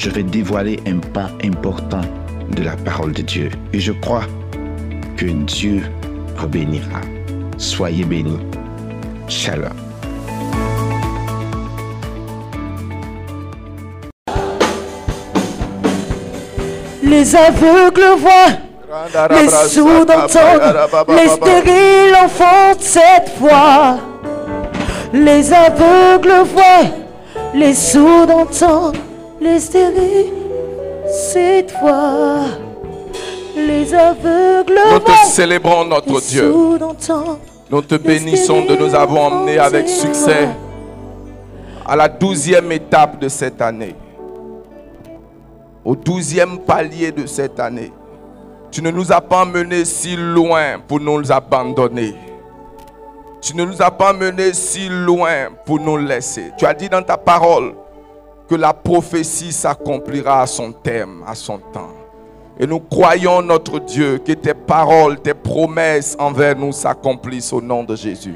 je vais dévoiler un pan important de la parole de Dieu. Et je crois que Dieu vous bénira. Soyez bénis. Shalom. Les aveugles voient, les sourds entendent, les stériles enfantent cette voix. Les aveugles voient, les sourds entendent, les cette voix. Les aveugles Nous te célébrons notre Dieu. Nous te bénissons de nous avoir emmenés avec succès à la douzième étape de cette année. Au douzième palier de cette année. Tu ne nous as pas menés si loin pour nous abandonner. Tu ne nous as pas menés si loin pour nous laisser. Tu as dit dans ta parole que la prophétie s'accomplira à son terme, à son temps. Et nous croyons, notre Dieu, que tes paroles, tes promesses envers nous s'accomplissent au nom de Jésus.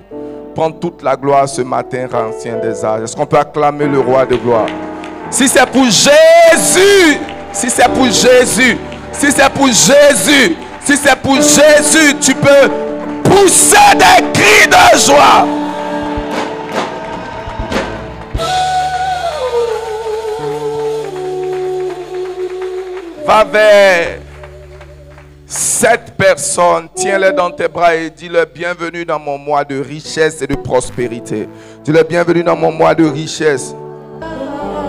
Prends toute la gloire ce matin, ancien des âges. Est-ce qu'on peut acclamer le roi de gloire? Si c'est pour Jésus, si c'est pour Jésus, si c'est pour Jésus, si c'est pour Jésus, tu peux pousser des cris de joie. Va vers cette personne, tiens-les dans tes bras et dis-leur bienvenue dans mon mois de richesse et de prospérité. Dis-leur bienvenue dans mon mois de richesse.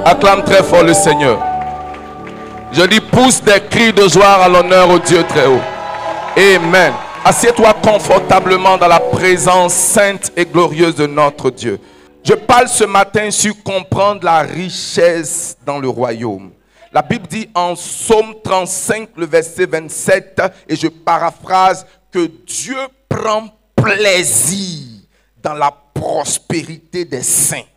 Acclame très fort le Seigneur. Je dis pousse des cris de joie à l'honneur au Dieu très haut. Amen. Assieds-toi confortablement dans la présence sainte et glorieuse de notre Dieu. Je parle ce matin sur comprendre la richesse dans le royaume. La Bible dit en Psaume 35, le verset 27, et je paraphrase, que Dieu prend plaisir dans la prospérité des saints.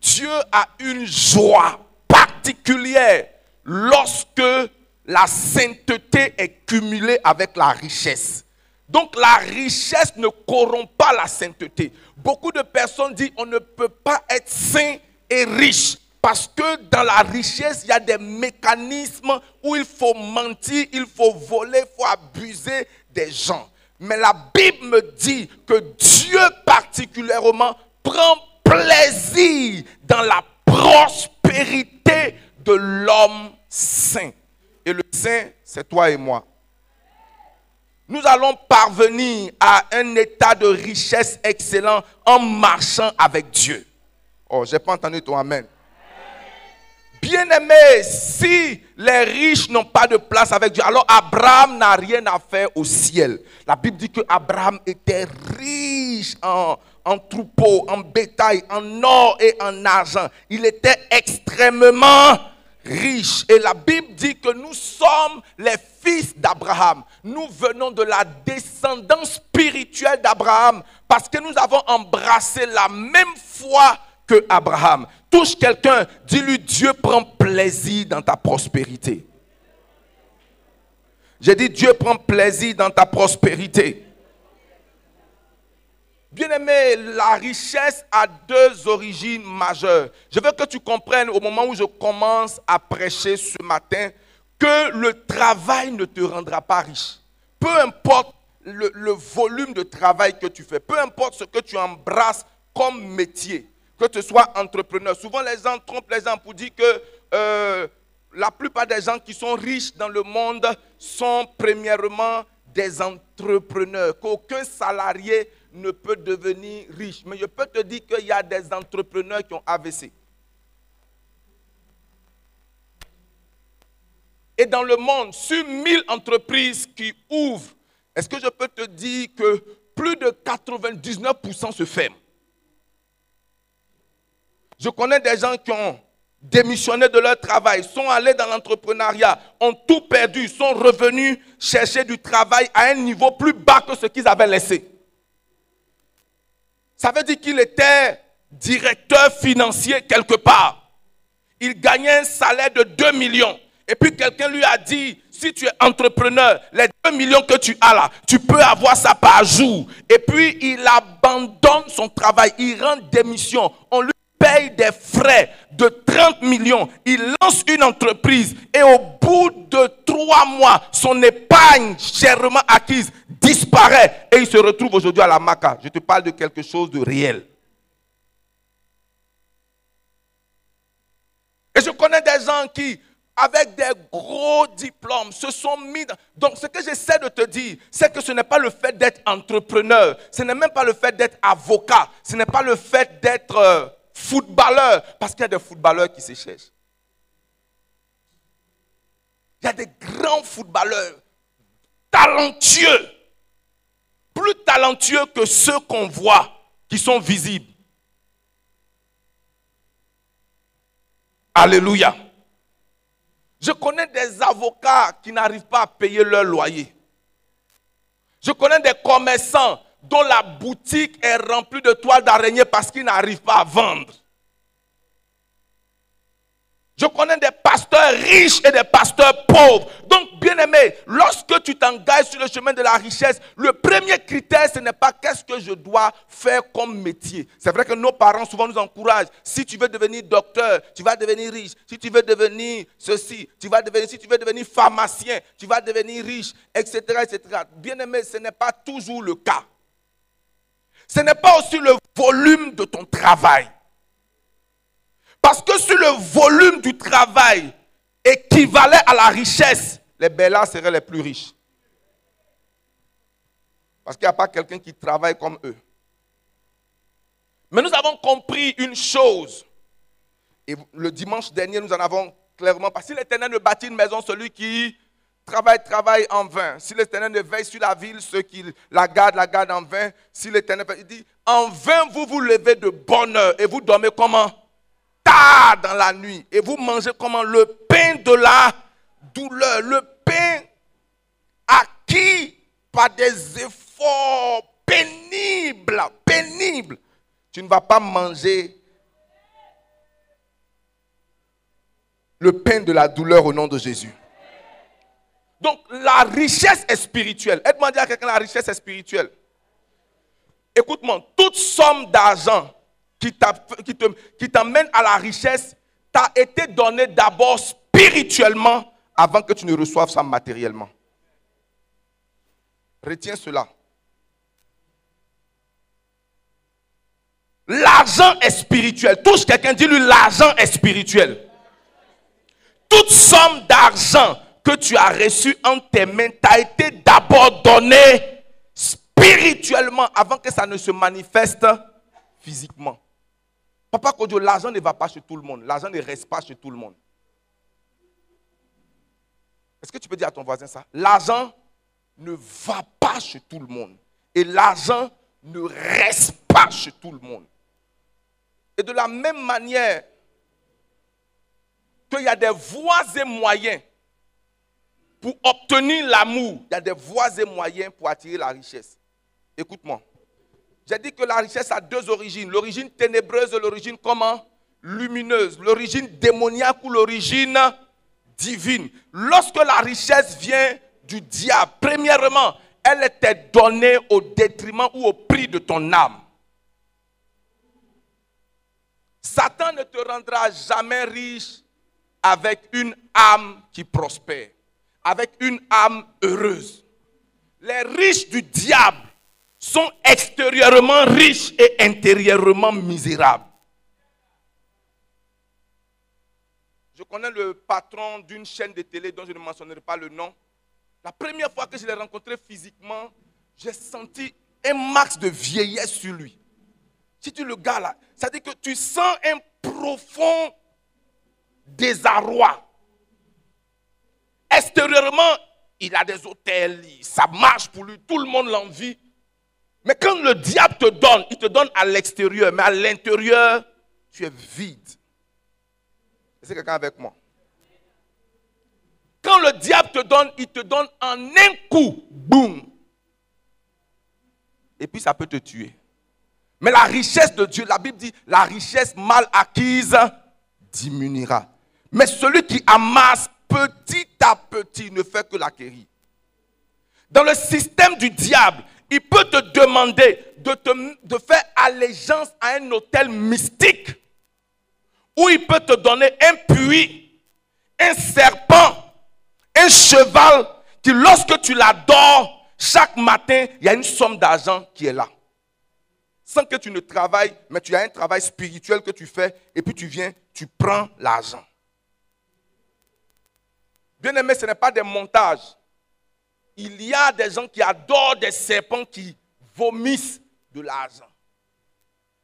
Dieu a une joie particulière lorsque la sainteté est cumulée avec la richesse. Donc la richesse ne corrompt pas la sainteté. Beaucoup de personnes disent on ne peut pas être saint et riche. Parce que dans la richesse, il y a des mécanismes où il faut mentir, il faut voler, il faut abuser des gens. Mais la Bible me dit que Dieu particulièrement prend plaisir dans la prospérité de l'homme saint. Et le saint, c'est toi et moi. Nous allons parvenir à un état de richesse excellent en marchant avec Dieu. Oh, j'ai pas entendu ton amen. Bien-aimé, si les riches n'ont pas de place avec Dieu, alors Abraham n'a rien à faire au ciel. La Bible dit que Abraham était riche en, en troupeaux, en bétail, en or et en argent. Il était extrêmement riche. Et la Bible dit que nous sommes les fils d'Abraham. Nous venons de la descendance spirituelle d'Abraham parce que nous avons embrassé la même foi que Abraham. Touche quelqu'un, dis-lui Dieu prend plaisir dans ta prospérité. J'ai dit Dieu prend plaisir dans ta prospérité. Bien-aimé, la richesse a deux origines majeures. Je veux que tu comprennes au moment où je commence à prêcher ce matin que le travail ne te rendra pas riche. Peu importe le, le volume de travail que tu fais, peu importe ce que tu embrasses comme métier, que tu sois entrepreneur. Souvent, les gens trompent les gens pour dire que euh, la plupart des gens qui sont riches dans le monde sont premièrement des entrepreneurs, qu'aucun salarié ne peut devenir riche. Mais je peux te dire qu'il y a des entrepreneurs qui ont AVC. Et dans le monde, sur 1000 entreprises qui ouvrent, est-ce que je peux te dire que plus de 99% se ferment? Je connais des gens qui ont démissionné de leur travail, sont allés dans l'entrepreneuriat, ont tout perdu, sont revenus chercher du travail à un niveau plus bas que ce qu'ils avaient laissé. Ça veut dire qu'il était directeur financier quelque part. Il gagnait un salaire de 2 millions. Et puis quelqu'un lui a dit, si tu es entrepreneur, les 2 millions que tu as là, tu peux avoir ça par jour. Et puis il abandonne son travail, il rend démission. On lui paye des frais de 30 millions. Il lance une entreprise et au bout de trois mois, son épargne chèrement acquise disparaît et il se retrouve aujourd'hui à la Maca. Je te parle de quelque chose de réel. Et je connais des gens qui, avec des gros diplômes, se sont mis. Donc, ce que j'essaie de te dire, c'est que ce n'est pas le fait d'être entrepreneur, ce n'est même pas le fait d'être avocat, ce n'est pas le fait d'être euh, footballeur, parce qu'il y a des footballeurs qui se cherchent. Il y a des grands footballeurs talentueux, plus talentueux que ceux qu'on voit, qui sont visibles. Alléluia. Je connais des avocats qui n'arrivent pas à payer leur loyer. Je connais des commerçants dont la boutique est remplie de toiles d'araignée parce qu'ils n'arrivent pas à vendre. Je connais des pasteurs riches et des pasteurs pauvres. Donc, bien aimé, lorsque tu t'engages sur le chemin de la richesse, le premier critère, ce n'est pas qu'est-ce que je dois faire comme métier. C'est vrai que nos parents souvent nous encouragent. Si tu veux devenir docteur, tu vas devenir riche. Si tu veux devenir ceci, tu vas devenir, si tu veux devenir pharmacien, tu vas devenir riche, etc., etc. Bien aimé, ce n'est pas toujours le cas. Ce n'est pas aussi le volume de ton travail. Parce que si le volume du travail équivalait à la richesse, les bellas seraient les plus riches. Parce qu'il n'y a pas quelqu'un qui travaille comme eux. Mais nous avons compris une chose. Et le dimanche dernier, nous en avons clairement. Que si l'Éternel ne bâtit une maison, celui qui travaille, travaille en vain. Si l'Éternel ne veille sur la ville, ceux qui la gardent, la gardent en vain. Si l'Éternel, il dit, en vain vous vous levez de bonne heure et vous dormez comment? Dans la nuit et vous mangez comment? Le pain de la douleur, le pain acquis par des efforts pénibles, pénibles. Tu ne vas pas manger le pain de la douleur au nom de Jésus. Donc la richesse est spirituelle. Aide-moi à dire à quelqu'un la richesse est spirituelle. Écoute-moi, toute somme d'argent qui t'amène à la richesse t'a été donné d'abord spirituellement avant que tu ne reçoives ça matériellement. Retiens cela. L'argent est spirituel. Touche quelqu'un, dis-lui, l'argent est spirituel. Toute somme d'argent que tu as reçue en tes mains t'a été d'abord donnée spirituellement avant que ça ne se manifeste physiquement. Papa Kodjo, l'argent ne va pas chez tout le monde. L'argent ne reste pas chez tout le monde. Est-ce que tu peux dire à ton voisin ça? L'argent ne va pas chez tout le monde. Et l'argent ne reste pas chez tout le monde. Et de la même manière qu'il y a des voies et moyens pour obtenir l'amour, il y a des voies et moyens pour attirer la richesse. Écoute-moi. J'ai dit que la richesse a deux origines. L'origine ténébreuse et l'origine comment? Lumineuse. L'origine démoniaque ou l'origine divine. Lorsque la richesse vient du diable, premièrement, elle était donnée au détriment ou au prix de ton âme. Satan ne te rendra jamais riche avec une âme qui prospère, avec une âme heureuse. Les riches du diable sont extérieurement riches et intérieurement misérables. Je connais le patron d'une chaîne de télé dont je ne mentionnerai pas le nom. La première fois que je l'ai rencontré physiquement, j'ai senti un max de vieillesse sur lui. Si tu le gars là, ça dit que tu sens un profond désarroi. Extérieurement, il a des hôtels, ça marche pour lui, tout le monde l'envie. Mais quand le diable te donne, il te donne à l'extérieur, mais à l'intérieur, tu es vide. C'est quelqu'un avec moi. Quand le diable te donne, il te donne en un coup. Boum. Et puis ça peut te tuer. Mais la richesse de Dieu, la Bible dit, la richesse mal acquise diminuera. Mais celui qui amasse petit à petit ne fait que l'acquérir. Dans le système du diable, il peut te demander de, de faire allégeance à un hôtel mystique. Ou il peut te donner un puits, un serpent, un cheval qui lorsque tu l'adores, chaque matin, il y a une somme d'argent qui est là. Sans que tu ne travailles, mais tu as un travail spirituel que tu fais, et puis tu viens, tu prends l'argent. Bien aimé, ce n'est pas des montages. Il y a des gens qui adorent des serpents qui vomissent de l'argent.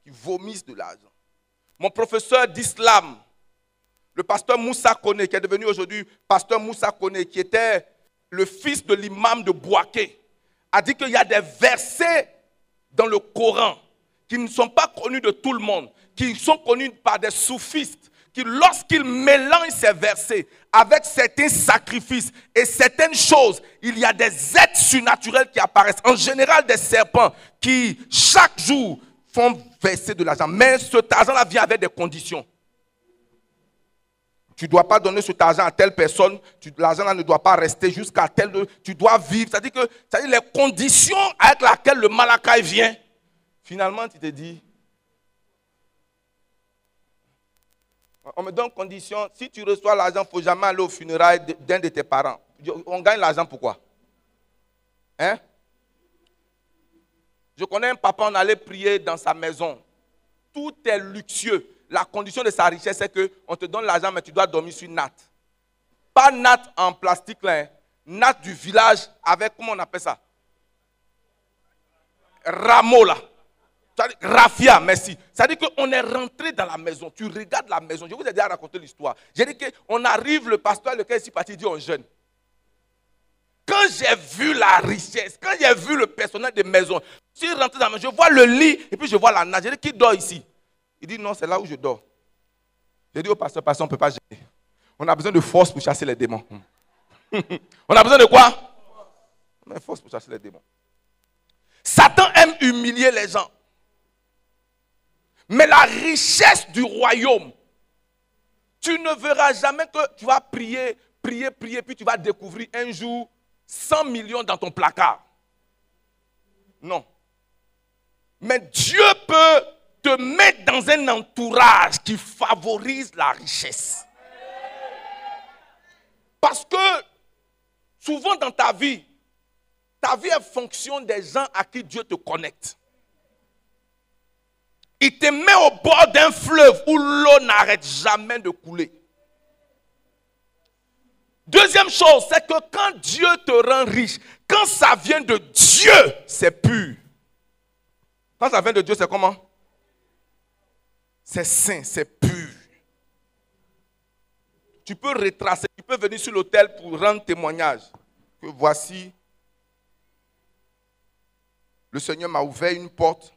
Qui vomissent de l'argent. Mon professeur d'islam, le pasteur Moussa Kone, qui est devenu aujourd'hui pasteur Moussa Kone, qui était le fils de l'imam de Boaké, a dit qu'il y a des versets dans le Coran qui ne sont pas connus de tout le monde, qui sont connus par des soufistes, qui lorsqu'ils mélangent ces versets avec certains sacrifices et certaines choses, il y a des êtres surnaturels qui apparaissent. En général, des serpents qui, chaque jour, font verser de l'argent. Mais cet argent-là vient avec des conditions. Tu ne dois pas donner cet argent à telle personne. L'argent ne doit pas rester jusqu'à telle. Tu dois vivre. C'est-à-dire que les conditions avec lesquelles le malakai vient. Finalement, tu te dis, on me donne condition, si tu reçois l'argent, il ne faut jamais aller au funérailles d'un de tes parents. On gagne l'argent pourquoi Hein? Je connais un papa, on allait prier dans sa maison. Tout est luxueux. La condition de sa richesse, c'est qu'on te donne l'argent, mais tu dois dormir sur natte. Pas natte en plastique, là, hein. du village avec, comment on appelle ça? Rameau, là. Rafia, merci. Ça dire qu'on est rentré dans la maison. Tu regardes la maison. Je vous ai déjà raconté l'histoire. J'ai dit qu'on arrive, le pasteur, lequel est parti, dit on jeûne. Quand j'ai vu la richesse, quand j'ai vu le personnel de maison, je suis rentré dans la maison, je vois le lit et puis je vois la nage. J'ai dit qui dort ici? Il dit non, c'est là où je dors. J'ai dit au pasteur, pasteur, on ne peut pas gêner. On a besoin de force pour chasser les démons. on a besoin de quoi? On a force pour chasser les démons. Satan aime humilier les gens. Mais la richesse du royaume, tu ne verras jamais que tu vas prier, prier, prier, puis tu vas découvrir un jour 100 millions dans ton placard. Non. Mais Dieu peut te mettre dans un entourage qui favorise la richesse. Parce que souvent dans ta vie, ta vie est fonction des gens à qui Dieu te connecte. Il te met au bord d'un fleuve où l'eau n'arrête jamais de couler. Deuxième chose, c'est que quand Dieu te rend riche, quand ça vient de Dieu, c'est pur. Quand ça vient de Dieu, c'est comment? C'est saint, c'est pur. Tu peux retracer, tu peux venir sur l'autel pour rendre témoignage que voici, le Seigneur m'a ouvert une porte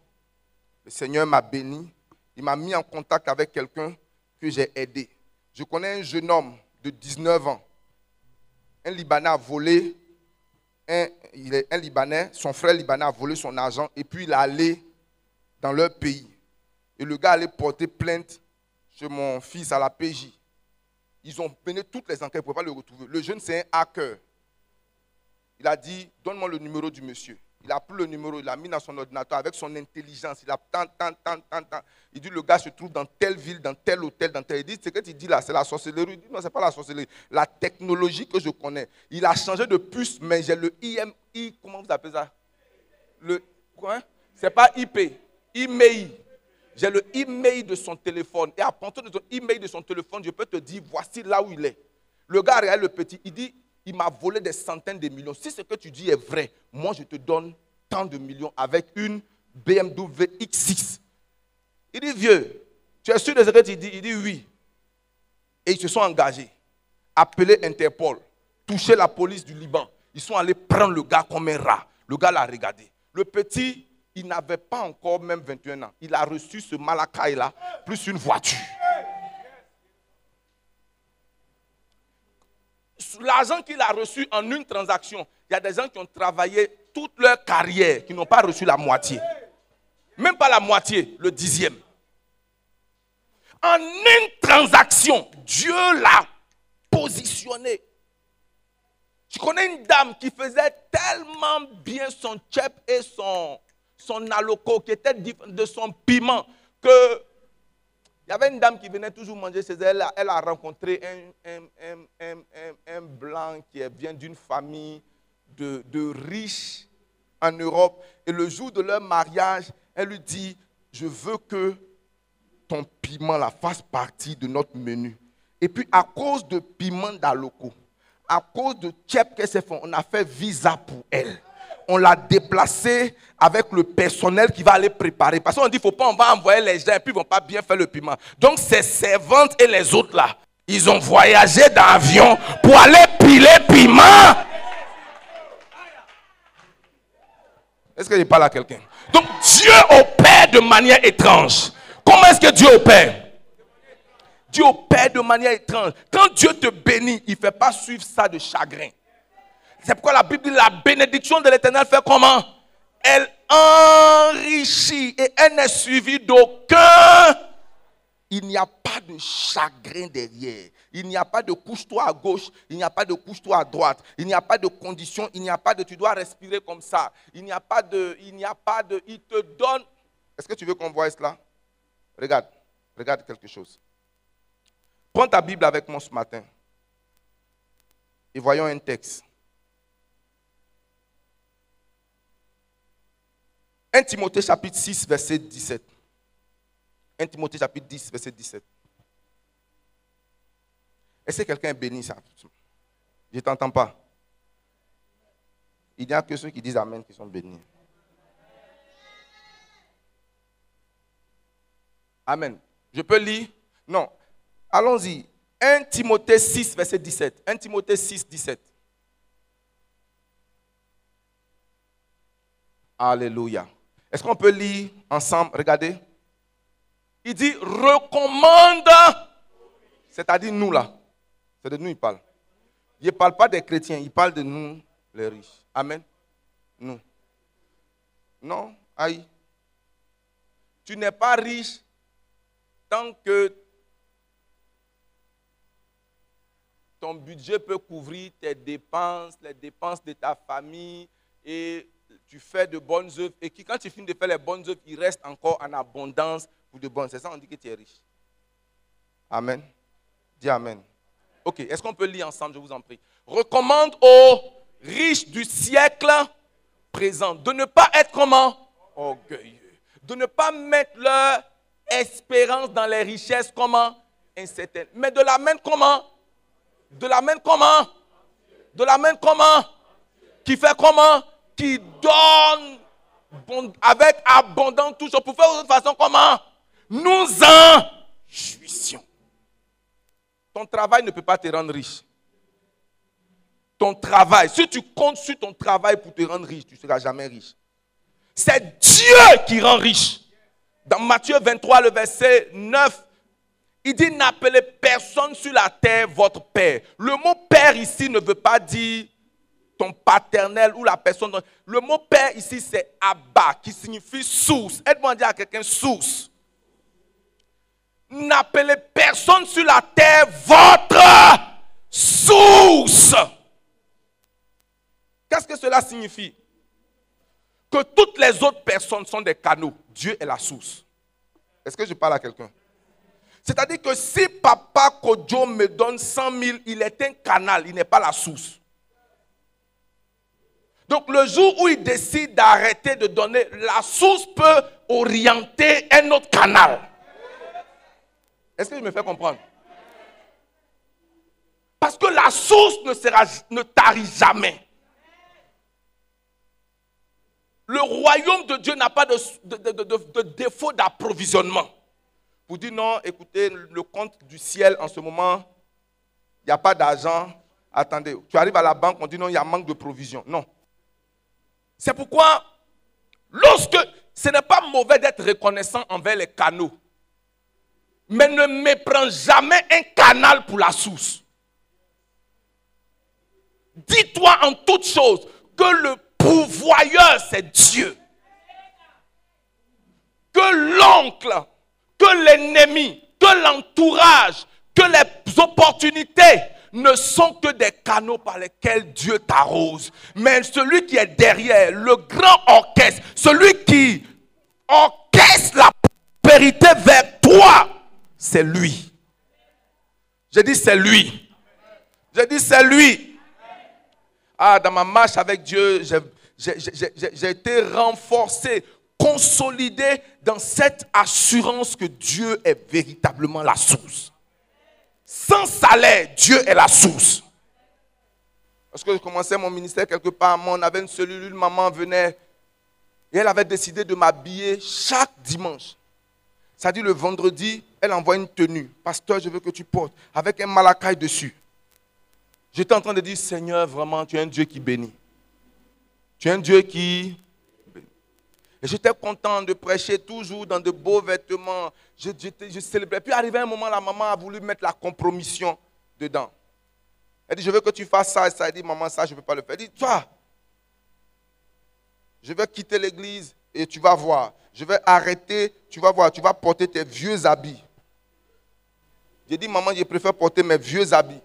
le Seigneur m'a béni. Il m'a mis en contact avec quelqu'un que j'ai aidé. Je connais un jeune homme de 19 ans. Un Libanais a volé. Il est un Libanais. Son frère Libanais a volé son argent et puis il est allé dans leur pays. Et le gars allait porter plainte chez mon fils à la PJ. Ils ont mené toutes les enquêtes pour ne pas le retrouver. Le jeune, c'est un hacker. Il a dit Donne-moi le numéro du monsieur. Il a pris le numéro, il l'a mis dans son ordinateur avec son intelligence. Il a tant, tant, tant, tant, tant. Il dit le gars se trouve dans telle ville, dans tel hôtel, dans tel. Il dit ce que tu dis là, c'est la sorcellerie. Il dit non, ce n'est pas la sorcellerie. La technologie que je connais. Il a changé de puce, mais j'ai le IMI, comment vous appelez ça? Le quoi? Ce n'est pas IP, email. J'ai le email de son téléphone. Et à partir de son email de son téléphone, je peux te dire voici là où il est. Le gars regarde le petit, il dit il m'a volé des centaines de millions. Si ce que tu dis est vrai, moi je te donne tant de millions avec une BMW X6. Il dit, vieux, tu es sûr de ce que tu dis? Il dit oui. Et ils se sont engagés. Appelé Interpol, touché la police du Liban. Ils sont allés prendre le gars comme un rat. Le gars l'a regardé. Le petit, il n'avait pas encore même 21 ans. Il a reçu ce malakai là, plus une voiture. L'argent qu'il a reçu en une transaction, il y a des gens qui ont travaillé toute leur carrière, qui n'ont pas reçu la moitié. Même pas la moitié, le dixième. En une transaction, Dieu l'a positionné. Je connais une dame qui faisait tellement bien son chep et son, son aloco, qui était de son piment, que il y avait une dame qui venait toujours manger chez elle. Elle a rencontré un, blanc qui vient d'une famille de, riches en Europe. Et le jour de leur mariage, elle lui dit, je veux que ton piment la fasse partie de notre menu. Et puis à cause de piment d'Aloko, à cause de Tchep qu'elle s'est fait, on a fait visa pour elle on l'a déplacé avec le personnel qui va aller préparer. Parce qu'on dit, faut pas, on va envoyer les gens et puis ils vont pas bien faire le piment. Donc, ces servantes et les autres là, ils ont voyagé dans l'avion pour aller piler piment. Est-ce que je parle à quelqu'un? Donc, Dieu opère de manière étrange. Comment est-ce que Dieu opère? Dieu opère de manière étrange. Quand Dieu te bénit, il ne fait pas suivre ça de chagrin. C'est pourquoi la Bible dit la bénédiction de l'éternel fait comment? Elle enrichit et elle n'est suivie d'aucun. Il n'y a pas de chagrin derrière. Il n'y a pas de couche-toi à gauche, il n'y a pas de couche-toi à droite, il n'y a pas de condition, il n'y a pas de tu dois respirer comme ça. Il n'y a pas de, il n'y a pas de, il te donne. Est-ce que tu veux qu'on voit cela? Regarde, regarde quelque chose. Prends ta Bible avec moi ce matin et voyons un texte. 1 Timothée chapitre 6, verset 17. 1 Timothée chapitre 10, verset 17. Est-ce que quelqu'un est béni ça? Je ne t'entends pas. Il n'y a que ceux qui disent Amen qui sont bénis. Amen. Je peux lire? Non. Allons-y. 1 Timothée 6, verset 17. 1 Timothée 6, 17. Alléluia. Est-ce qu'on peut lire ensemble? Regardez. Il dit recommande, c'est-à-dire nous là. C'est de nous il parle. Il ne parle pas des chrétiens, il parle de nous, les riches. Amen. Nous. Non, aïe. Tu n'es pas riche tant que ton budget peut couvrir tes dépenses, les dépenses de ta famille et tu fais de bonnes œuvres et qui, quand tu finis de faire les bonnes œuvres, il reste encore en abondance pour de bonnes. C'est ça, on dit que tu es riche. Amen. Dis Amen. Ok, est-ce qu'on peut lire ensemble, je vous en prie. Recommande aux riches du siècle présent de ne pas être comment? Orgueilleux. De ne pas mettre leur espérance dans les richesses comment? Incertaines. Mais de la même comment? De la même comment? De la même comment? Qui fait comment? Qui donne avec abondance toujours pour faire de toute façon comment? Nous en jouissions. Ton travail ne peut pas te rendre riche. Ton travail, si tu comptes sur ton travail pour te rendre riche, tu ne seras jamais riche. C'est Dieu qui rend riche. Dans Matthieu 23, le verset 9, il dit N'appelez personne sur la terre votre père. Le mot père ici ne veut pas dire ton paternel ou la personne. Le mot père ici, c'est Abba, qui signifie source. Aide-moi à dire à quelqu'un source. N'appelez personne sur la terre votre source. Qu'est-ce que cela signifie? Que toutes les autres personnes sont des canaux. Dieu est la source. Est-ce que je parle à quelqu'un? C'est-à-dire que si papa Kodjo me donne 100 000, il est un canal, il n'est pas la source. Donc le jour où il décide d'arrêter de donner, la source peut orienter un autre canal. Est-ce que je me fais comprendre? Parce que la source ne, sera, tarit jamais. Le royaume de Dieu n'a pas de, de défaut d'approvisionnement. Vous dites non, écoutez, le compte du ciel en ce moment, il n'y a pas d'argent. Attendez, tu arrives à la banque, on dit non, il y a manque de provision. Non. C'est pourquoi, lorsque ce n'est pas mauvais d'être reconnaissant envers les canaux, mais ne méprends jamais un canal pour la source. dis-toi en toutes choses que le pouvoyeur, c'est Dieu. Que l'oncle, que l'ennemi, que l'entourage, que les opportunités ne sont que des canaux par lesquels Dieu t'arrose. Mais celui qui est derrière, le grand orchestre, celui qui orchestre la vérité vers toi, c'est lui. J'ai dit c'est lui. J'ai dit c'est lui. Ah, dans ma marche avec Dieu, j'ai été renforcé, consolidé dans cette assurance que Dieu est véritablement la source. Sans salaire, Dieu est la source. Parce que je commençais mon ministère quelque part, on avait une cellule, maman venait et elle avait décidé de m'habiller chaque dimanche. Ça dit le vendredi, elle envoie une tenue. Pasteur, je veux que tu portes avec un malakai dessus. J'étais en train de dire, Seigneur, vraiment, tu es un Dieu qui bénit. Tu es un Dieu qui... Et j'étais content de prêcher toujours dans de beaux vêtements. Je, célébrais. Puis arrivé un moment, la maman a voulu mettre la compromission dedans. Elle dit, je veux que tu fasses ça. Et ça, elle dit, maman, ça, je ne peux pas le faire. Elle dit, toi, je vais quitter l'église et tu vas voir. Je vais arrêter, tu vas voir, tu vas porter tes vieux habits. J'ai dit, maman, je préfère porter mes vieux habits.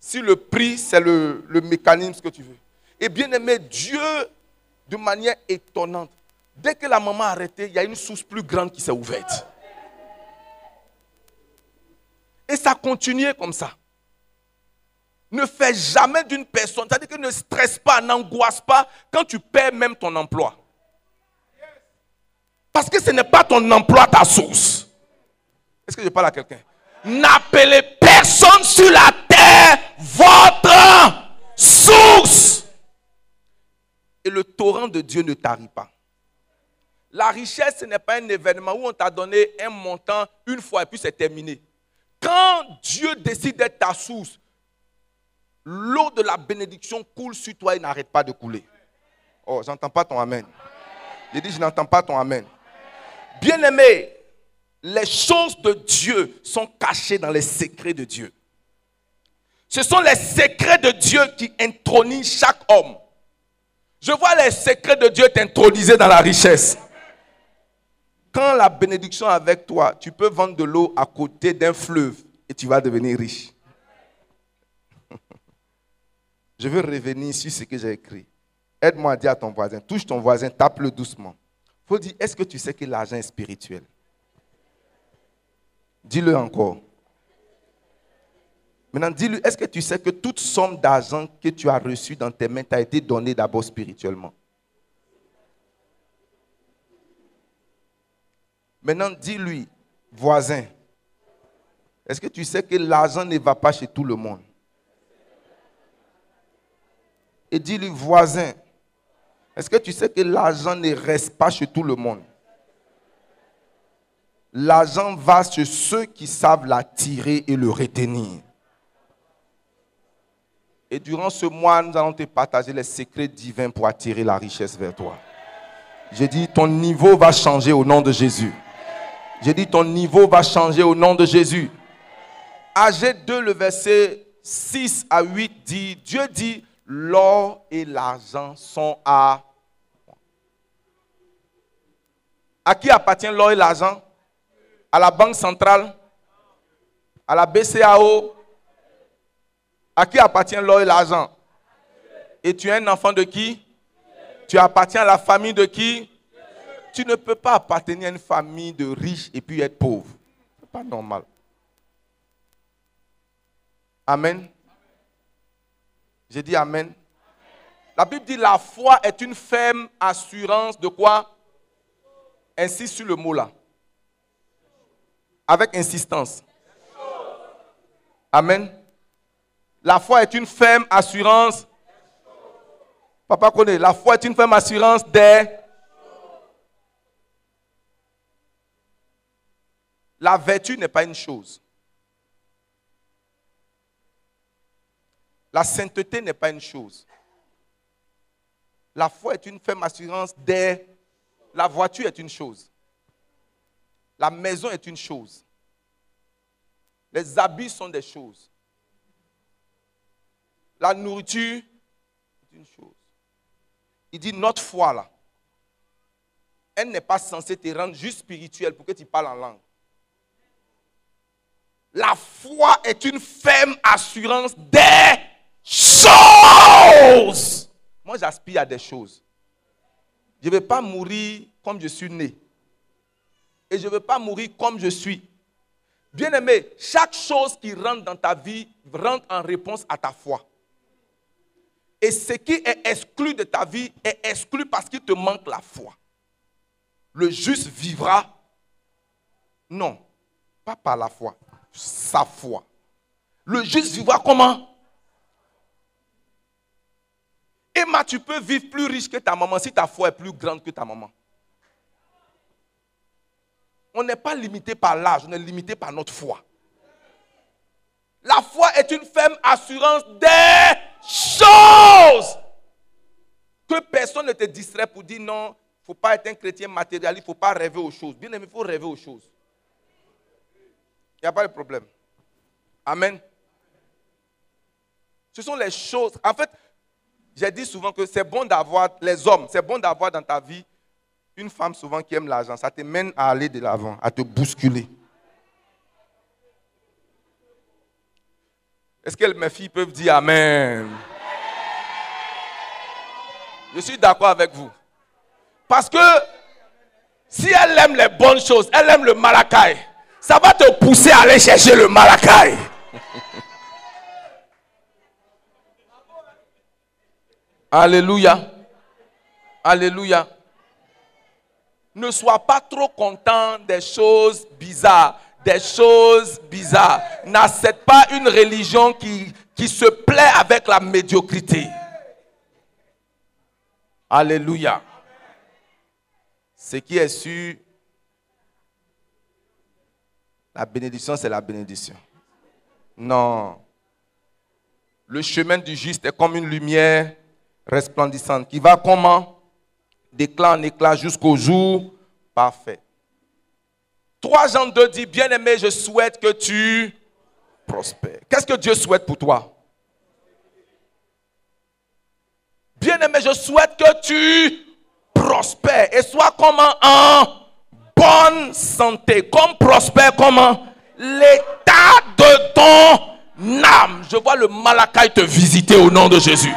Si le prix, c'est le, mécanisme que tu veux. Et bien aimé, Dieu, de manière étonnante, dès que la maman a arrêté, il y a une source plus grande qui s'est ouverte. Et ça a continué comme ça. Ne fais jamais d'une personne, c'est-à-dire que ne stresse pas, n'angoisse pas quand tu perds même ton emploi. Parce que ce n'est pas ton emploi ta source. Est-ce que je parle à quelqu'un? N'appelez personne sur la terre votre source. Et le torrent de Dieu ne tarit pas. La richesse, ce n'est pas un événement où on t'a donné un montant une fois et puis c'est terminé. Quand Dieu décide d'être ta source, l'eau de la bénédiction coule sur toi et n'arrête pas de couler. Oh, j'entends pas ton amen. J'ai dit, je n'entends pas ton amen. Bien-aimé, les choses de Dieu sont cachées dans les secrets de Dieu. Ce sont les secrets de Dieu qui intronisent chaque homme. Je vois les secrets de Dieu t'intronisés dans la richesse. Quand la bénédiction est avec toi, tu peux vendre de l'eau à côté d'un fleuve et tu vas devenir riche. Je veux revenir sur ce que j'ai écrit. Aide-moi à dire à ton voisin, touche ton voisin, tape-le doucement. Il faut dire, est-ce que tu sais que l'argent est spirituel? Dis-le encore. Maintenant, dis-lui, est-ce que tu sais que toute somme d'argent que tu as reçue dans tes mains t'a été donnée d'abord spirituellement? Maintenant, dis-lui, voisin, est-ce que tu sais que l'argent ne va pas chez tout le monde? Et dis-lui, voisin, est-ce que tu sais que l'argent ne reste pas chez tout le monde? L'argent va chez ceux qui savent l'attirer et le retenir. Et durant ce mois, nous allons te partager les secrets divins pour attirer la richesse vers toi. J'ai dit, ton niveau va changer au nom de Jésus. J'ai dit, ton niveau va changer au nom de Jésus. AG 2, le verset 6 à 8 dit, Dieu dit, l'or et l'argent sont à... À qui appartient l'or et l'argent? À la Banque centrale? À la BCAO À qui appartient l'or et l'argent? Et tu es un enfant de qui? Tu appartiens à la famille de qui? Tu ne peux pas appartenir à une famille de riches et puis être pauvre. Ce n'est pas normal. Amen. J'ai dit Amen. La Bible dit la foi est une ferme assurance de quoi? Insiste sur le mot là. Avec insistance. Amen. La foi est une ferme assurance. Papa connaît. La foi est une ferme assurance des. La vertu n'est pas une chose. La sainteté n'est pas une chose. La foi est une ferme assurance. La voiture est une chose. La maison est une chose. Les habits sont des choses. la nourriture, c'est une chose. Il dit notre foi là, elle n'est pas censée te rendre juste spirituel pour que tu parles en langue. La foi est une ferme assurance des choses. Moi, j'aspire à des choses. Je ne vais pas mourir comme je suis né. Et je ne veux pas mourir comme je suis. Bien aimé, chaque chose qui rentre dans ta vie rentre en réponse à ta foi. Et ce qui est exclu de ta vie est exclu parce qu'il te manque la foi. Le juste vivra. Non, pas par la foi, sa foi. Le juste vivra comment? Emma, tu peux vivre plus riche que ta maman si ta foi est plus grande que ta maman. On n'est pas limité par l'âge, on est limité par notre foi. La foi est une ferme assurance des choses. Que personne ne te distrait pour dire non, il ne faut pas être un chrétien matérialiste, il ne faut pas rêver aux choses. Bien aimé, il faut rêver aux choses. Il n'y a pas de problème. Amen. Ce sont les choses. En fait, j'ai dit souvent que c'est bon d'avoir, les hommes, c'est bon d'avoir dans ta vie une femme souvent qui aime l'argent. Ça te mène à aller de l'avant, à te bousculer. Est-ce que mes filles peuvent dire Amen? Je suis d'accord avec vous. Parce que si elle aime les bonnes choses, elle aime le malakai, ça va te pousser à aller chercher le malakai. Alléluia. Alléluia. Ne sois pas trop content des choses bizarres. Des choses bizarres. N'accepte pas une religion qui, se plaît avec la médiocrité. Alléluia. Ce qui est sûr, la bénédiction, c'est la bénédiction. Non. Le chemin du juste est comme une lumière resplendissante qui va comment? D'éclat en éclat jusqu'au jour parfait. 3 Jean 2 dit, bien-aimé, je souhaite que tu prospères. Qu'est-ce que Dieu souhaite pour toi? Bien-aimé, je souhaite que tu prospères et sois comment? En bonne santé. Comme prospère comment L'état de ton âme. Je vois le Malakai te visiter au nom de Jésus.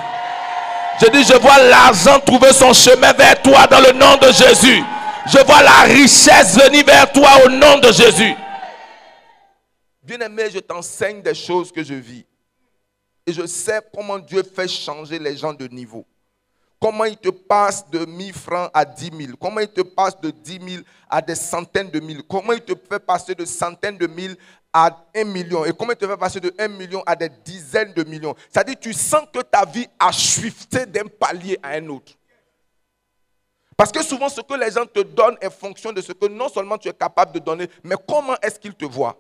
Je dis, je vois l'argent trouver son chemin vers toi dans le nom de Jésus. Je vois la richesse venir vers toi au nom de Jésus. Bien-aimé, je t'enseigne des choses que je vis. Et je sais comment Dieu fait changer les gens de niveau. Comment il te passe de 1000 francs à 10 000. Comment il te passe de 10 000 à des centaines de mille? Comment il te fait passer de centaines de mille à un million? Et comment il te fait passer de un million à des dizaines de millions? C'est-à-dire tu sens que ta vie a shifté d'un palier à un autre. Parce que souvent ce que les gens te donnent est fonction de ce que non seulement tu es capable de donner, mais comment est-ce qu'ils te voient?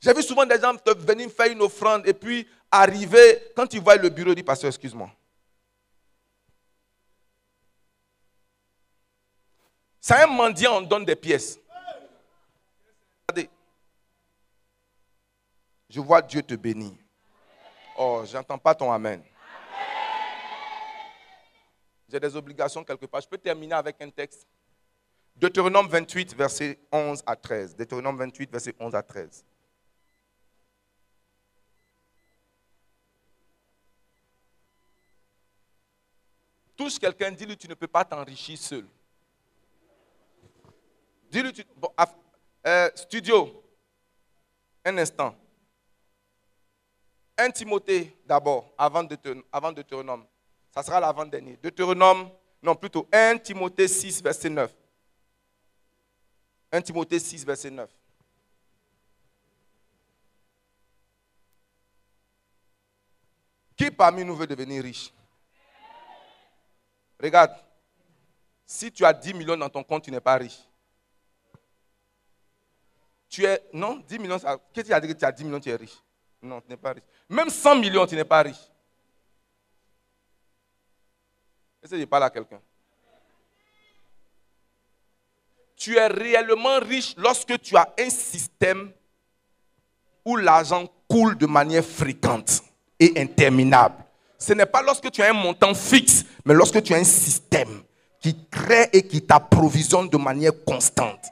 J'ai vu souvent des gens venir faire une offrande et puis arriver, quand ils voient le bureau, disent, pasteur, excuse-moi. C'est un mendiant, on donne des pièces. Je vois Dieu te bénir. Oh, j'entends pas ton Amen. J'ai des obligations quelque part. Je peux terminer avec un texte. Deutéronome 28, verset 11 à 13. Deutéronome 28, verset 11 à 13. Touche quelqu'un, dis-lui, tu ne peux pas t'enrichir seul. Dis-lui, euh, studio, un instant. Un Timothée d'abord, avant, Deutéronome. Ça sera l'avant-dernier. Deutéronome, non plutôt 1 Timothée 6, verset 9. 1 Timothée 6, verset 9. Qui parmi nous veut devenir riche? Regarde, si tu as 10 millions dans ton compte, tu n'es pas riche. Tu es, non, 10 millions, qu'est-ce qui a dit que tu as 10 millions, tu es riche? Non, tu n'es pas riche. Même 100 millions, tu n'es pas riche. Est-ce que je parle à quelqu'un Tu es réellement riche lorsque tu as un système où l'argent coule de manière fréquente et interminable. Ce n'est pas lorsque tu as un montant fixe, mais lorsque tu as un système qui crée et qui t'approvisionne de manière constante.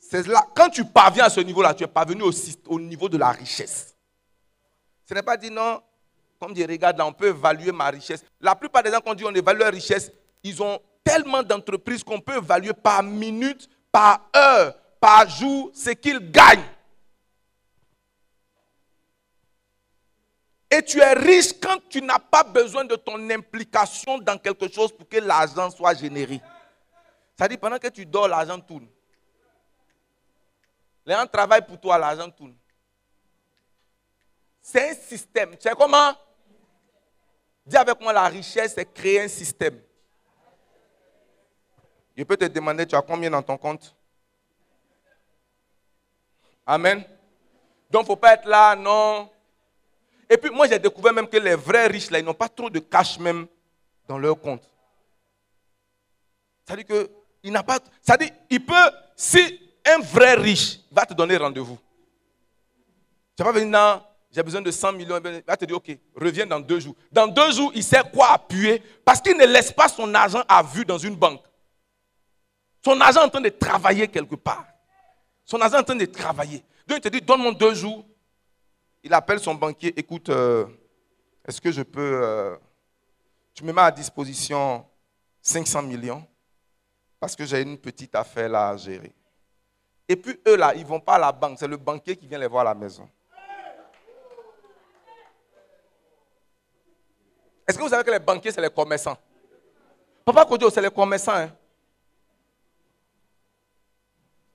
C'est là, quand tu parviens à ce niveau-là, tu es parvenu au, au niveau de la richesse. Ce n'est pas dit non, comme dit, regarde là, on peut évaluer ma richesse. La plupart des gens, quand on dit on évalue la richesse, ils ont tellement d'entreprises qu'on peut évaluer par minute, par heure, par jour ce qu'ils gagnent. Et tu es riche quand tu n'as pas besoin de ton implication dans quelque chose pour que l'argent soit généré. Ça dit pendant que tu dors, l'argent tourne. Les gens travaillent pour toi, l'argent tourne. C'est un système. Tu sais comment? Dis avec moi, la richesse, c'est créer un système. Je peux te demander, tu as combien dans ton compte? Amen. Donc, il ne faut pas être là, non. Et puis, moi, j'ai découvert même que les vrais riches, là, ils n'ont pas trop de cash même dans leur compte. Ça dit que, il n'a pas. Dit, il peut, si un vrai riche va te donner rendez-vous. Tu vas pas venir j'ai besoin de 100 millions. Il va te dire, ok, reviens dans deux jours. Dans deux jours, il sait quoi appuyer parce qu'il ne laisse pas son argent à vue dans une banque. Son argent est en train de travailler quelque part. Son argent est en train de travailler. Donc il te dit, donne-moi deux jours. Il appelle son banquier, écoute, euh, est-ce que je peux... Euh, tu me mets à disposition 500 millions parce que j'ai une petite affaire là à gérer. Et puis eux là, ils ne vont pas à la banque, c'est le banquier qui vient les voir à la maison. Est-ce que vous savez que les banquiers, c'est les commerçants? Papa Kodjo, c'est les commerçants. Hein?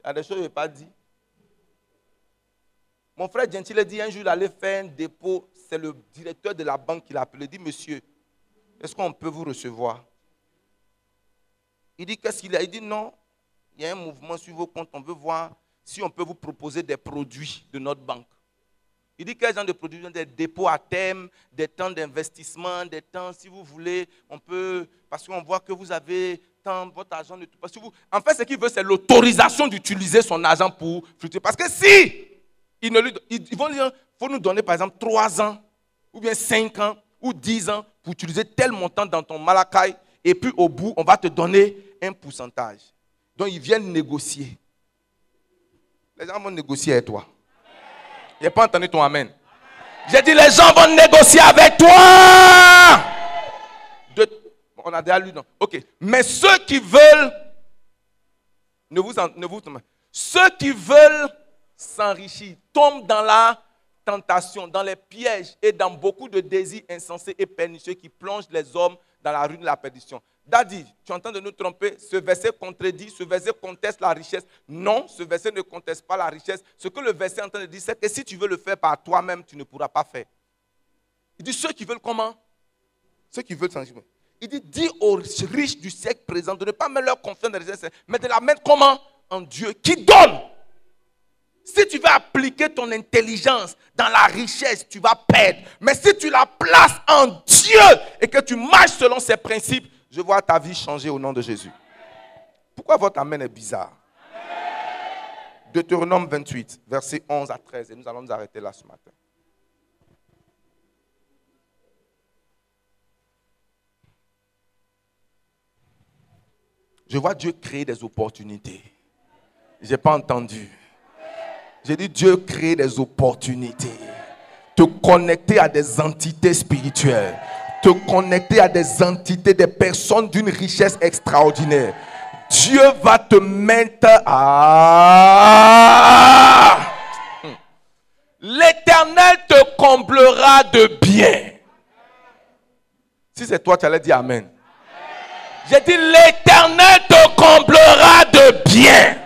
Il y a des choses que je n'ai pas dit. Mon frère Gentile dit un jour, il allait faire un dépôt. C'est le directeur de la banque qui l'a appelé. Il dit, monsieur, est-ce qu'on peut vous recevoir? Il dit, qu'est-ce qu'il a? Il dit, non, il y a un mouvement sur vos comptes. On veut voir si on peut vous proposer des produits de notre banque. Il dit quel genre de produits? Des dépôts à thème, des temps d'investissement, des temps, si vous voulez, on peut, parce qu'on voit que vous avez tant, votre argent, de en fait, ce qu'il veut, c'est l'autorisation d'utiliser son argent pour fluctuer. Parce que si, ils, vont il faut nous donner par exemple 3 ans, ou bien 5 ans, ou 10 ans, pour utiliser tel montant dans ton malakai, et puis au bout, on va te donner un pourcentage. Donc ils viennent négocier. Les gens vont négocier avec toi. Je n'ai pas entendu ton Amen. J'ai dit, les gens vont négocier avec toi. on a déjà lu, non Ok. Mais ceux qui veulent, ne vous, ne vous, ceux qui veulent s'enrichir tombent dans la tentation, dans les pièges et dans beaucoup de désirs insensés et pernicieux qui plongent les hommes dans la rue de la perdition. Daddy, tu es en train de nous tromper. Ce verset contredit, ce verset conteste la richesse. Non, ce verset ne conteste pas la richesse. Ce que le verset est en train de dire, c'est que si tu veux le faire par toi-même, tu ne pourras pas faire. Il dit ceux qui veulent comment? Ceux qui veulent s'enrichir. Il dit dis aux riches du siècle présent de ne pas mettre leur confiance dans les richesses, mais de la mettre comment? En Dieu qui donne. Si tu veux appliquer ton intelligence dans la richesse, tu vas perdre. Mais si tu la places en Dieu et que tu marches selon ses principes, je vois ta vie changer au nom de Jésus. Pourquoi votre Amen est bizarre? Deutéronome 28, versets 11 à 13. Et nous allons nous arrêter là ce matin. Je vois Dieu créer des opportunités. Je n'ai pas entendu. J'ai dit Dieu crée des opportunités. Te connecter à des entités spirituelles te connecter à des entités, des personnes d'une richesse extraordinaire. Dieu va te mettre à... L'éternel te comblera de bien. Si c'est toi, tu allais dire Amen. J'ai dit, l'éternel te comblera de bien.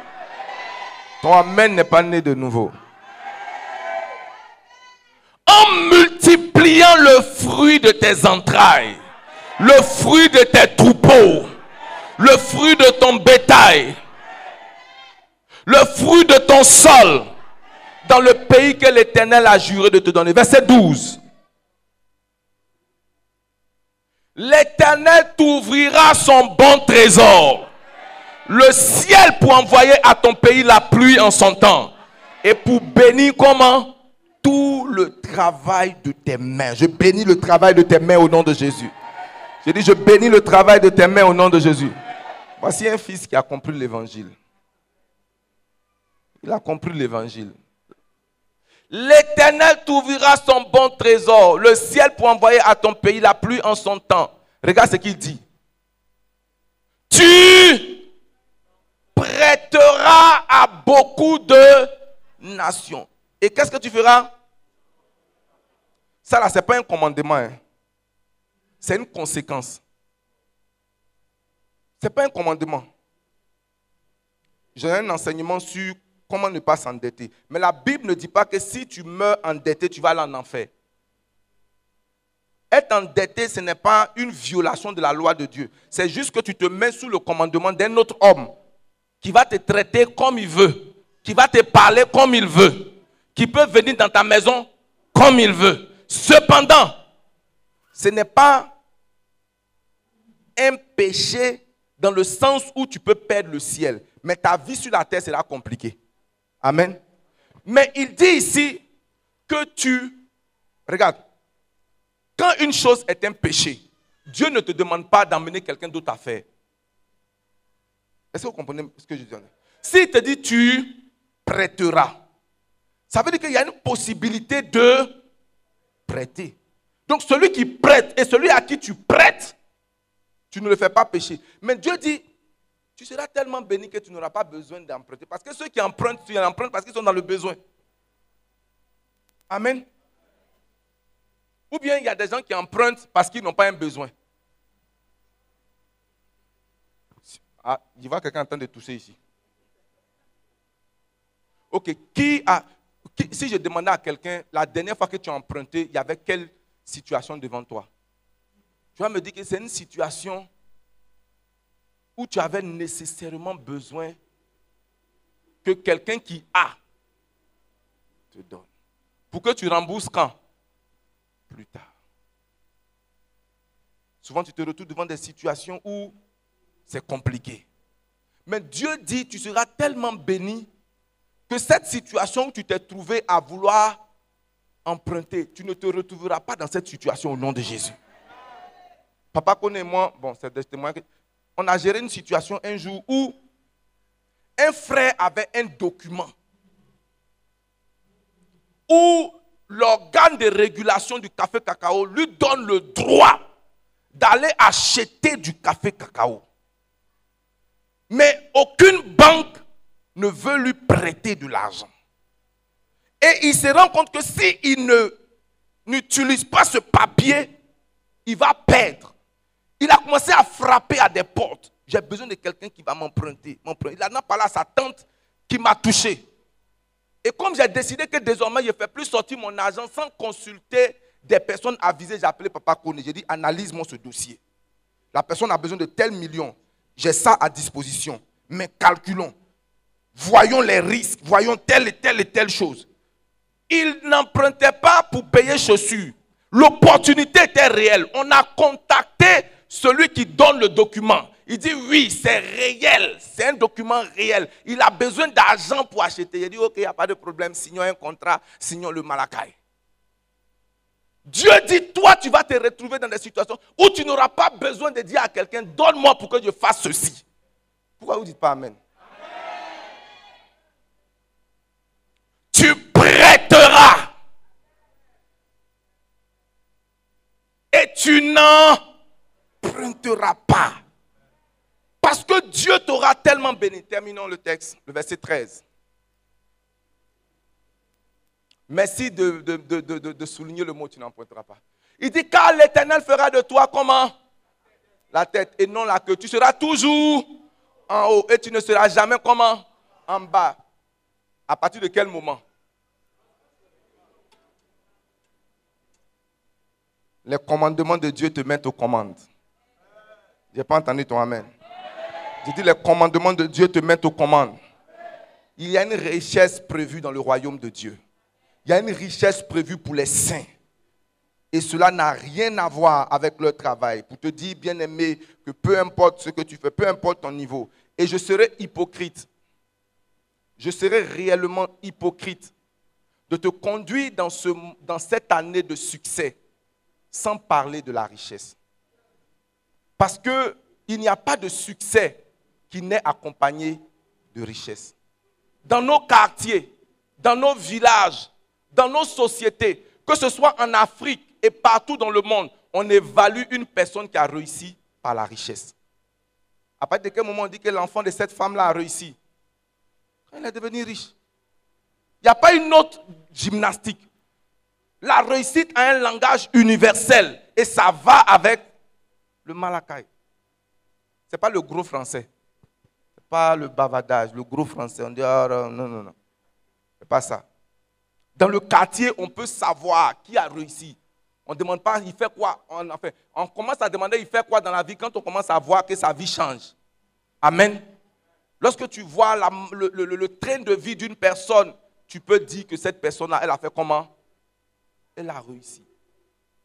Amen n'est pas né de nouveau. En multipliant le fruit de tes entrailles, le fruit de tes troupeaux, le fruit de ton bétail, le fruit de ton sol, dans le pays que l'Éternel a juré de te donner. Verset 12. L'Éternel t'ouvrira son bon trésor, le ciel pour envoyer à ton pays la pluie en son temps, et pour bénir comment? Tout le travail de tes mains. Je bénis le travail de tes mains au nom de Jésus. Je dis, je bénis le travail de tes mains au nom de Jésus. Voici un fils qui a compris l'évangile. Il a compris l'évangile. L'Éternel t'ouvrira son bon trésor, le ciel pour envoyer à ton pays la pluie en son temps. Regarde ce qu'il dit. Tu prêteras à beaucoup de nations. Et qu'est-ce que tu feras? Ça là, ce n'est pas un commandement. Hein. C'est une conséquence. Ce n'est pas un commandement. J'ai un enseignement sur comment ne pas s'endetter. Mais la Bible ne dit pas que si tu meurs endetté, tu vas aller en enfer. Être endetté, ce n'est pas une violation de la loi de Dieu. C'est juste que tu te mets sous le commandement d'un autre homme qui va te traiter comme il veut, qui va te parler comme il veut, qui peut venir dans ta maison comme il veut. Cependant, ce n'est pas un péché dans le sens où tu peux perdre le ciel, mais ta vie sur la terre sera compliquée. Amen. Mais il dit ici que tu, regarde, quand une chose est un péché, Dieu ne te demande pas d'emmener quelqu'un d'autre à faire. Est-ce que vous comprenez ce que je dis S'il te dit tu prêteras, ça veut dire qu'il y a une possibilité de prêter. Donc celui qui prête et celui à qui tu prêtes, tu ne le fais pas pécher. Mais Dieu dit, tu seras tellement béni que tu n'auras pas besoin d'emprunter. Parce que ceux qui empruntent, tu empruntent parce qu'ils sont dans le besoin. Amen. Ou bien il y a des gens qui empruntent parce qu'ils n'ont pas un besoin. Ah, il va quelqu'un en train de tousser ici. Ok, qui a. si je demandais à quelqu'un, la dernière fois que tu as emprunté, il y avait quelle situation devant toi? Tu vas me dire que c'est une situation où tu avais nécessairement besoin que quelqu'un qui a te donne. Pour que tu rembourses quand? Plus tard. Souvent, tu te retrouves devant des situations où c'est compliqué. Mais Dieu dit, tu seras tellement béni que cette situation où tu t'es trouvé à vouloir emprunter, tu ne te retrouveras pas dans cette situation au nom de Jésus. Papa connaît moi, bon, c'est des témoins on a géré une situation un jour où un frère avait un document où l'organe de régulation du café cacao lui donne le droit d'aller acheter du café cacao. Mais aucune banque ne veut lui prêter de l'argent. Et il se rend compte que s'il ne n'utilise pas ce papier, il va perdre. Il a commencé à frapper à des portes. J'ai besoin de quelqu'un qui va m'emprunter. Il en a parlé à sa tante qui m'a touché. Et comme j'ai décidé que désormais je ne fais plus sortir mon argent sans consulter des personnes avisées, j'ai appelé Papa Kone. J'ai dit analyse-moi ce dossier. La personne a besoin de tels millions. J'ai ça à disposition. Mais calculons. Voyons les risques. Voyons telle et telle et telle chose. Il n'empruntait pas pour payer chaussures. L'opportunité était réelle. On a contacté celui qui donne le document. Il dit oui, c'est réel, c'est un document réel. Il a besoin d'argent pour acheter. Il dit ok, il n'y a pas de problème, signons un contrat, signons le malakai. Dieu dit, toi, tu vas te retrouver dans des situations où tu n'auras pas besoin de dire à quelqu'un, donne-moi pour que je fasse ceci. Pourquoi vous ne dites pas Amen? Tu prêteras. Et tu n'emprunteras pas. Parce que Dieu t'aura tellement béni. Terminons le texte, le verset 13. Merci de, souligner le mot, tu n'emprunteras pas. Il dit, car l'Éternel fera de toi comment? La tête et non la queue. Tu seras toujours en haut et tu ne seras jamais comment? En bas. À partir de quel moment? Les commandements de Dieu te mettent aux commandes. Je n'ai pas entendu ton Amen. Je dis les commandements de Dieu te mettent aux commandes. Il y a une richesse prévue dans le royaume de Dieu. Il y a une richesse prévue pour les saints. Et cela n'a rien à voir avec leur travail. Pour te dire, bien aimé, que peu importe ce que tu fais, peu importe ton niveau, et je serai hypocrite. Je serai réellement hypocrite de te conduire dans cette année de succès sans parler de la richesse. Parce qu'il n'y a pas de succès qui n'est accompagné de richesse. Dans nos quartiers, dans nos villages, dans nos sociétés, que ce soit en Afrique et partout dans le monde, on évalue une personne qui a réussi par la richesse. À partir de quel moment on dit que l'enfant de cette femme-là a réussi? Quand elle est devenue riche. Il n'y a pas une autre gymnastique. La réussite a un langage universel et ça va avec le malakai. Ce n'est pas le gros français. Ce n'est pas le bavardage, le gros français. On dit, ah, non, non, non. Ce n'est pas ça. Dans le quartier, on peut savoir qui a réussi. On ne demande pas, il fait quoi? On, on commence à demander, il fait quoi dans la vie quand on commence à voir que sa vie change? Amen. Lorsque tu vois le, train de vie d'une personne, tu peux dire que cette personne-là, elle a fait comment? Elle a réussi.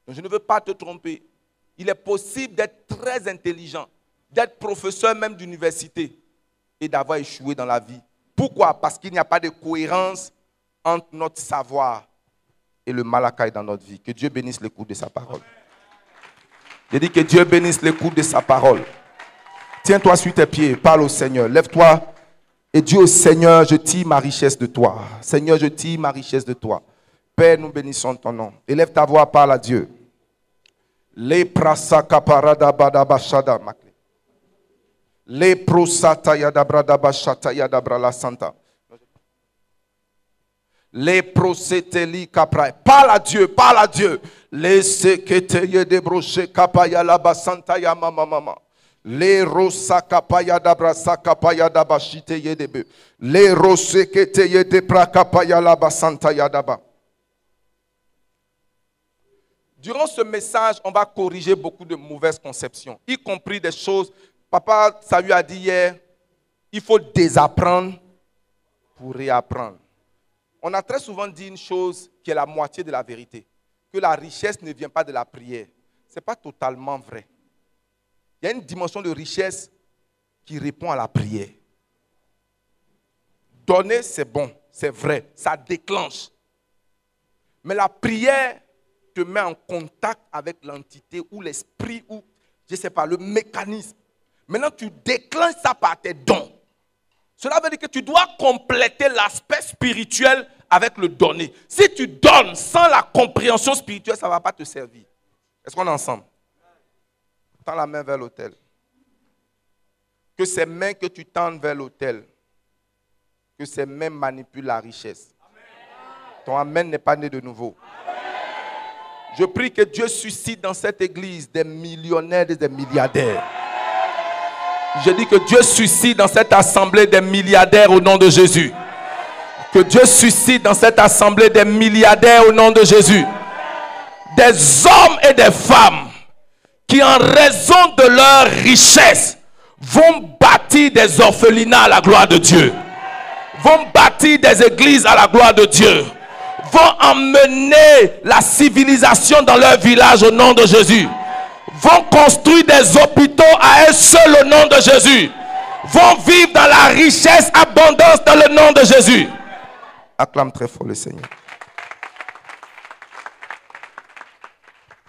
Je ne veux pas te tromper. Il est possible d'être très intelligent, d'être professeur même d'université et d'avoir échoué dans la vie. Pourquoi? Parce qu'il n'y a pas de cohérence entre notre savoir et le malakai dans notre vie. Que Dieu bénisse l'écoute de sa parole. Je dis que Dieu bénisse l'écoute de sa parole. Tiens-toi sur tes pieds, parle au Seigneur. Lève-toi et dis au Seigneur, je tire ma richesse de toi. Seigneur, je tire ma richesse de toi. Père, nous bénissons ton nom. Élève ta voix, parle à Dieu. Le prasaka parada bashada makle. Le prosata yadabra la santa. Les prosételi capra. Parle à Dieu, parle à Dieu. Les sekete yedebroche kapaya la basanta ya mama mama. Les rosakapaya dabra sakapaya dabashite yedebe. Les rosekete yedebra kapaya la basanta yadaba. Durant ce message, on va corriger beaucoup de mauvaises conceptions, y compris des choses. Papa ça lui a dit hier, il faut désapprendre pour réapprendre. On a très souvent dit une chose qui est la moitié de la vérité, que la richesse ne vient pas de la prière. Ce n'est pas totalement vrai. Il y a une dimension de richesse qui répond à la prière. Donner, c'est bon, c'est vrai, ça déclenche. Mais la prière te met en contact avec l'entité ou l'esprit ou, je ne sais pas, le mécanisme. Maintenant, tu déclenches ça par tes dons. Cela veut dire que tu dois compléter l'aspect spirituel avec le donner. Si tu donnes sans la compréhension spirituelle, ça ne va pas te servir. Est-ce qu'on est ensemble? Tends la main vers l'autel. Que ces mains que tu tends vers l'autel, que ces mains manipulent la richesse. Ton Amen n'est pas né de nouveau. Je prie que Dieu suscite dans cette église des millionnaires et des milliardaires. Je dis que Dieu suscite dans cette assemblée des milliardaires au nom de Jésus. Que Dieu suscite dans cette assemblée des milliardaires au nom de Jésus. Des hommes et des femmes qui en raison de leur richesse vont bâtir des orphelinats à la gloire de Dieu. Vont bâtir des églises à la gloire de Dieu vont emmener la civilisation dans leur village au nom de Jésus. Vont construire des hôpitaux à un seul au nom de Jésus. Vont vivre dans la richesse, abondance dans le nom de Jésus. Acclame très fort le Seigneur.